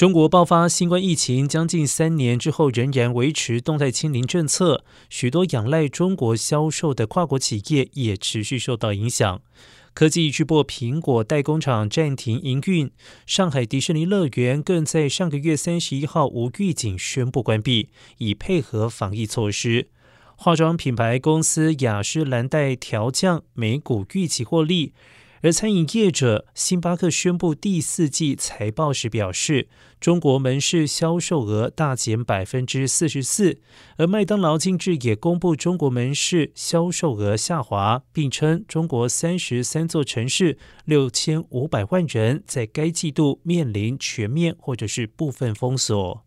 中国爆发新冠疫情将近三年之后，仍然维持动态清零政策，许多仰赖中国销售的跨国企业也持续受到影响。科技巨擘苹果代工厂暂停营运，上海迪士尼乐园更在上个月三十一号无预警宣布关闭，以配合防疫措施。化妆品牌公司雅诗兰黛调降每股预期获利。而餐饮业者星巴克宣布第四季财报时表示，中国门市销售额大减百分之四十四。而麦当劳近日也公布中国门市销售额下滑，并称中国三十三座城市六千五百万人在该季度面临全面或者是部分封锁。